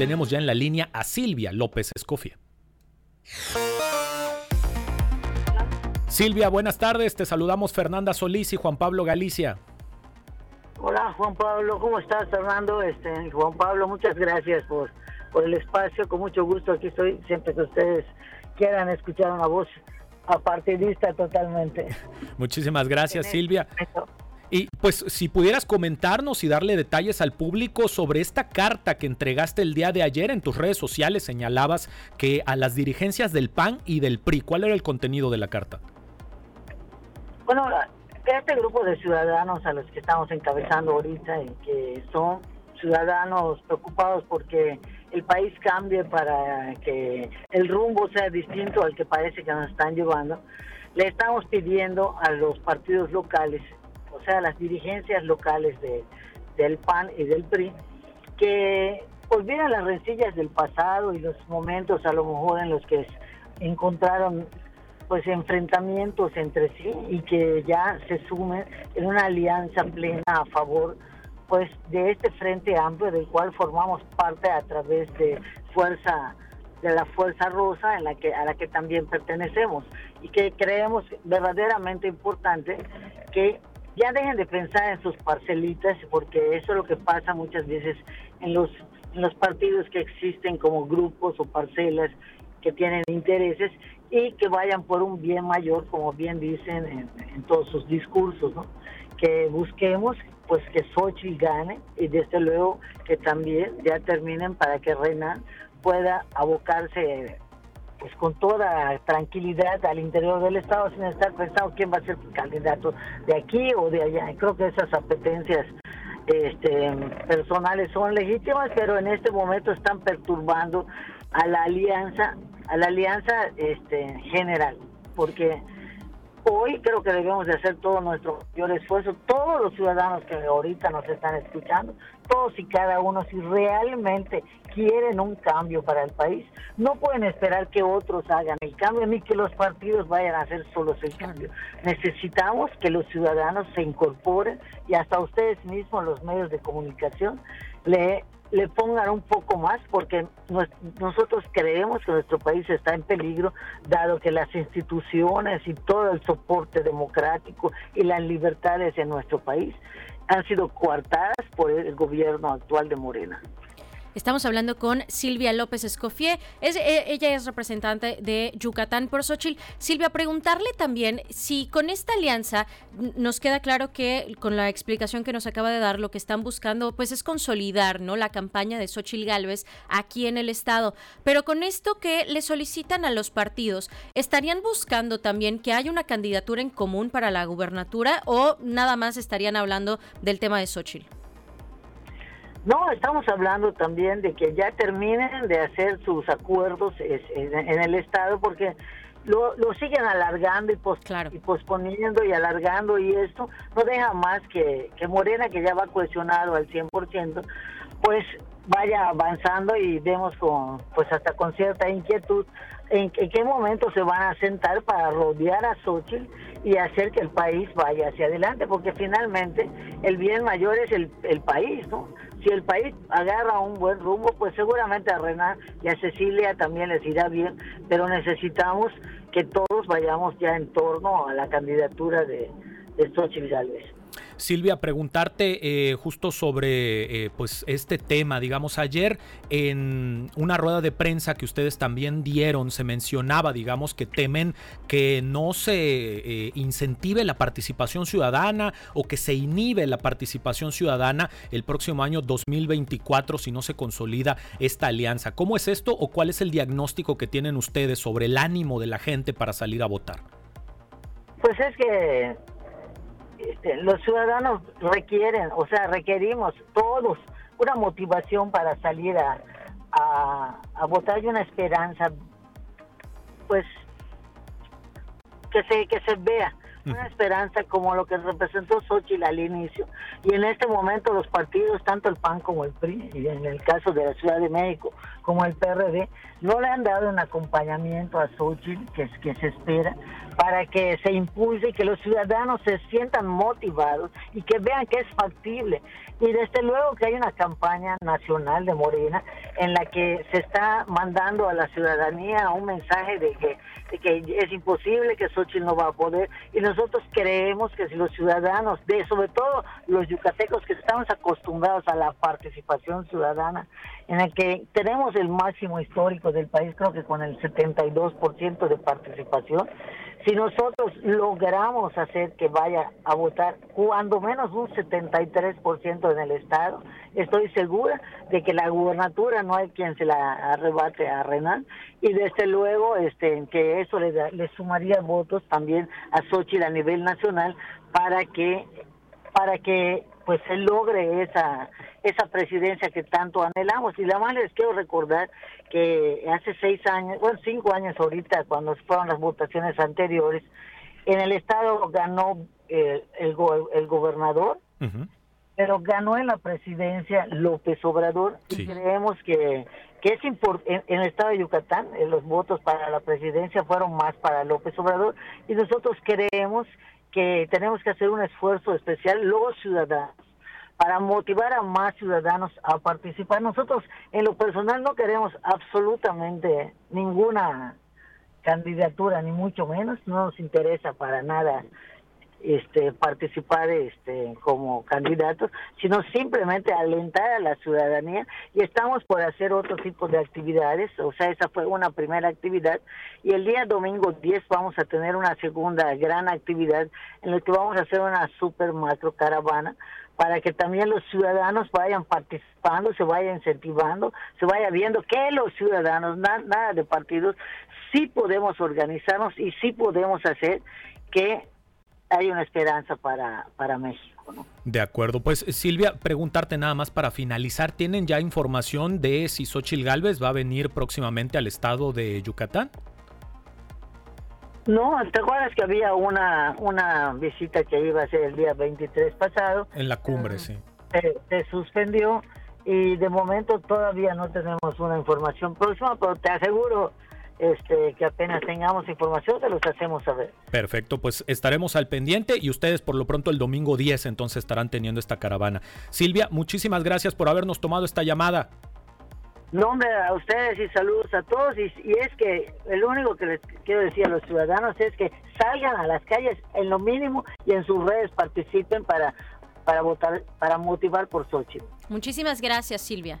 Tenemos ya en la línea a Silvia López Escofía. Silvia, buenas tardes. Te saludamos Fernanda Solís y Juan Pablo Galicia. Hola Juan Pablo, ¿cómo estás Fernando? Este, Juan Pablo, muchas gracias por, por el espacio, con mucho gusto aquí estoy siempre que ustedes quieran escuchar una voz apartidista totalmente. Muchísimas gracias Silvia. Y pues si pudieras comentarnos y darle detalles al público sobre esta carta que entregaste el día de ayer en tus redes sociales, señalabas que a las dirigencias del PAN y del PRI, ¿cuál era el contenido de la carta? Bueno, este grupo de ciudadanos a los que estamos encabezando ahorita y que son ciudadanos preocupados porque el país cambie para que el rumbo sea distinto al que parece que nos están llevando, le estamos pidiendo a los partidos locales sea, las dirigencias locales de, del PAN y del PRI, que olviden las rencillas del pasado y los momentos a lo mejor en los que encontraron pues enfrentamientos entre sí y que ya se sumen en una alianza plena a favor pues de este frente amplio del cual formamos parte a través de fuerza de la fuerza rosa en la que a la que también pertenecemos. Y que creemos verdaderamente importante que ya dejen de pensar en sus parcelitas, porque eso es lo que pasa muchas veces en los, los partidos que existen como grupos o parcelas que tienen intereses y que vayan por un bien mayor, como bien dicen en, todos sus discursos, ¿no? que busquemos pues que Sochi gane y desde luego que también ya terminen para que Renan pueda abocarse pues con toda tranquilidad al interior del Estado sin estar pensando quién va a ser candidato de aquí o de allá. Creo que esas apetencias este, personales son legítimas, pero en este momento están perturbando a la alianza, a la alianza este, general, porque hoy creo que debemos de hacer todo nuestro mayor esfuerzo, todos los ciudadanos que ahorita nos están escuchando, todos y cada uno, si realmente quieren un cambio para el país, no pueden esperar que otros hagan el cambio ni que los partidos vayan a hacer solos el cambio. Necesitamos que los ciudadanos se incorporen y hasta ustedes mismos, los medios de comunicación, le le pongan un poco más porque nosotros creemos que nuestro país está en peligro dado que las instituciones y todo el soporte democrático y las libertades en nuestro país han sido coartadas por el gobierno actual de Morena. Estamos hablando con Silvia López Escofié. Es, e, ella es representante de Yucatán por Xochitl. Silvia, preguntarle también si con esta alianza nos queda claro que con la explicación que nos acaba de dar, lo que están buscando pues es consolidar ¿no? la campaña de Xochitl Gálvez aquí en el estado. Pero con esto que le solicitan a los partidos, ¿estarían buscando también que haya una candidatura en común para la gubernatura o nada más estarían hablando del tema de Xochitl? No, estamos hablando también de que ya terminen de hacer sus acuerdos en el Estado porque lo, lo siguen alargando y, y, posponiendo y alargando y esto no deja más que, que Morena, que ya va cohesionado al 100%, pues vaya avanzando y vemos con, pues hasta con cierta inquietud en, en qué momento se van a sentar para rodear a Xochitl y hacer que el país vaya hacia adelante, porque finalmente el bien mayor es el, el país, ¿no? si el país agarra un buen rumbo, pues seguramente a Renan y a Cecilia también les irá bien, pero necesitamos que todos vayamos ya en torno a la candidatura de, de Xochitl Gálvez. Silvia, preguntarte eh, justo sobre eh, pues este tema. Digamos, ayer en una rueda de prensa que ustedes también dieron, se mencionaba, digamos, que temen que no se eh, incentive la participación ciudadana o que se inhibe la participación ciudadana el próximo año 2024 si no se consolida esta alianza. ¿Cómo es esto o cuál es el diagnóstico que tienen ustedes sobre el ánimo de la gente para salir a votar? Pues es que este, los ciudadanos requieren, o sea, requerimos todos una motivación para salir a, a, votar y una esperanza, pues, que se, que se vea una esperanza como lo que representó Xochitl al inicio. Y en este momento los partidos, tanto el PAN como el PRI, y en el caso de la Ciudad de México como el PRD, no le han dado un acompañamiento a Xochitl que, que se espera para que se impulse y que los ciudadanos se sientan motivados y que vean que es factible. Y desde luego que hay una campaña nacional de Morena en la que se está mandando a la ciudadanía un mensaje de que, que es imposible, que Xochitl no va a poder. Y nosotros creemos que si los ciudadanos, de sobre todo los yucatecos que estamos acostumbrados a la participación ciudadana, en el que tenemos el máximo histórico del país, creo que con el 72% de participación, si nosotros logramos hacer que vaya a votar cuando menos un 73% en el Estado, estoy segura de que la gubernatura no hay quien se la arrebate a Renan y desde luego este que eso le, le sumaría votos también a Xochitl a nivel nacional para que para que pues se logre esa esa presidencia que tanto anhelamos. Y la más les quiero recordar que hace seis años, bueno, cinco años ahorita, cuando fueron las votaciones anteriores, en el Estado ganó el, el, gobernador, pero ganó en la presidencia López Obrador. Y creemos que, que es importante, en, el Estado de Yucatán eh, los votos para la presidencia fueron más para López Obrador. Y nosotros creemos que tenemos que hacer un esfuerzo especial los ciudadanos para motivar a más ciudadanos a participar. Nosotros en lo personal no queremos absolutamente ninguna candidatura, ni mucho menos, no nos interesa para nada este participar este como candidatos, sino simplemente alentar a la ciudadanía. Y estamos por hacer otro tipo de actividades, o sea, esa fue una primera actividad. Y el día domingo 10 vamos a tener una segunda gran actividad en la que vamos a hacer una super macro caravana para que también los ciudadanos vayan participando, se vaya incentivando, se vaya viendo que los ciudadanos, nada de partidos, sí podemos organizarnos y sí podemos hacer que haya una esperanza para, para México. ¿no? De acuerdo, pues Silvia, preguntarte nada más para finalizar, ¿tienen ya información de si Xochil Gálvez va a venir próximamente al estado de Yucatán? No, ¿te acuerdas que había una, una visita que iba a ser el día 23 pasado? En la cumbre, sí. Se, suspendió y de momento todavía no tenemos una información próxima, pero te aseguro este, que apenas tengamos información, te los hacemos saber. Perfecto, pues estaremos al pendiente y ustedes por lo pronto el domingo 10 entonces estarán teniendo esta caravana. Silvia, muchísimas gracias por habernos tomado esta llamada. Nombre a ustedes y saludos a todos. Y, es que el único que les quiero decir a los ciudadanos es que salgan a las calles en lo mínimo y en sus redes participen para, para votar, para motivar por Xochitl. Muchísimas gracias, Silvia.